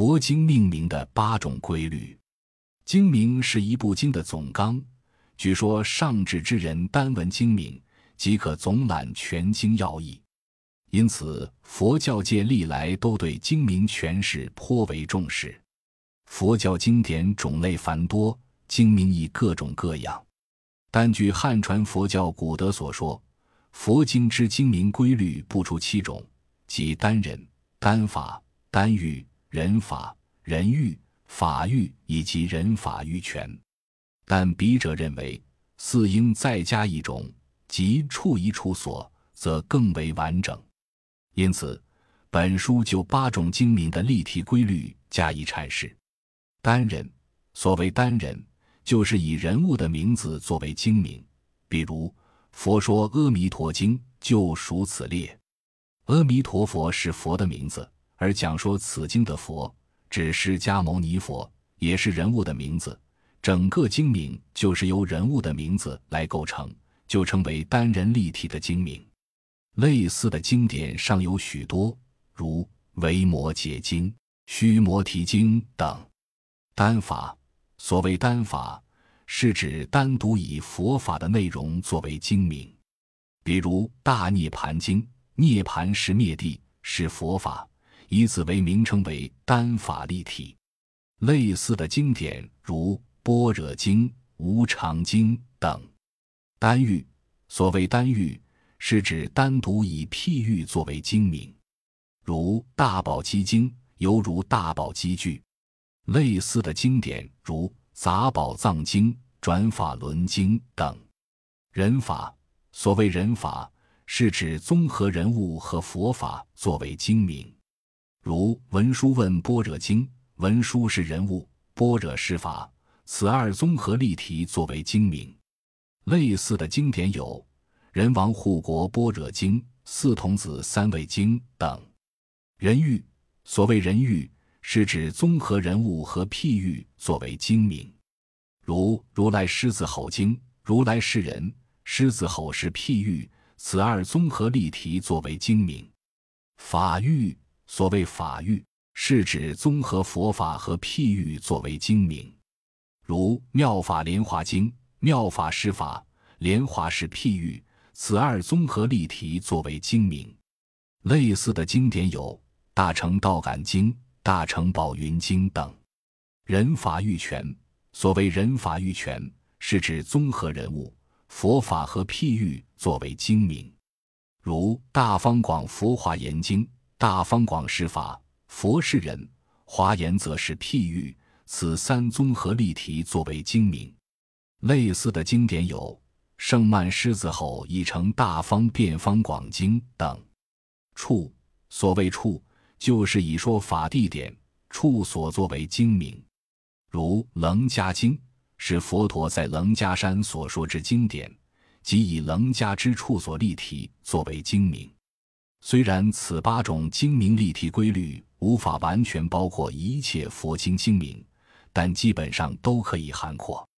佛经命名的八种规律。经名是一部经的总纲，据说上智之人单闻经名，即可总览全经要义。因此，佛教界历来都对经名诠释颇为重视。佛教经典种类繁多，经名亦各种各样。但据汉传佛教古德所说，佛经之经名规律不出七种，即单人、单法、单语、人法、人欲、法欲以及人法欲权。但笔者认为，似应再加一种，即处一处所，则更为完整。因此，本书就八种经名的立体规律加以阐释。单人，所谓单人，就是以人物的名字作为经名，比如《佛说阿弥陀经》就属此列。阿弥陀佛是佛的名字，而讲说此经的佛指释迦牟尼佛，也是人物的名字。整个经名就是由人物的名字来构成，就称为单人立体的经名。类似的经典尚有许多，如《维摩诘经》《须摩提经》等。单法，所谓单法，是指单独以佛法的内容作为经名，比如《大涅盘经》，涅盘是灭地，是佛法，以此为名称为单法立体。类似的经典如《般若经》《无常经》等。单喻，所谓单喻。是指单独以譬喻作为经名，如《大宝积经》犹如《大宝积聚》。类似的经典如《杂宝藏经》《转法轮经》等。人法，所谓人法，是指综合人物和佛法作为经名，如《文殊问般若经》，文殊是人物，般若是法，此二综合例题作为经名。类似的经典有。人王护国般若经、四童子三味经等。人喻，所谓人喻，是指综合人物和譬喻作为经名，如如来狮子吼经，如来是人，狮子吼是譬喻，此二综合例题作为经名。法喻，所谓法喻，是指综合佛法和譬喻作为经名，如妙法莲华经，妙法是法，莲华是譬喻。此二综合例题作为经名，类似的经典有《大乘道感经》《大乘宝云经》等。人法欲全，所谓人法欲全，是指综合人物、佛法和譬喻作为经名，如《大方广佛华严经》，大方广施法，佛是人，华严则是譬喻，此三综合例题作为经名。类似的经典有。圣曼狮子吼译成大方辩方广经等，处所谓处，就是以说法地点处所作为经名，如楞伽经是佛陀在楞伽山所说之经典，即以楞伽之处所立题作为经名。虽然此八种精明立体规律无法完全包括一切佛经精明，但基本上都可以涵括。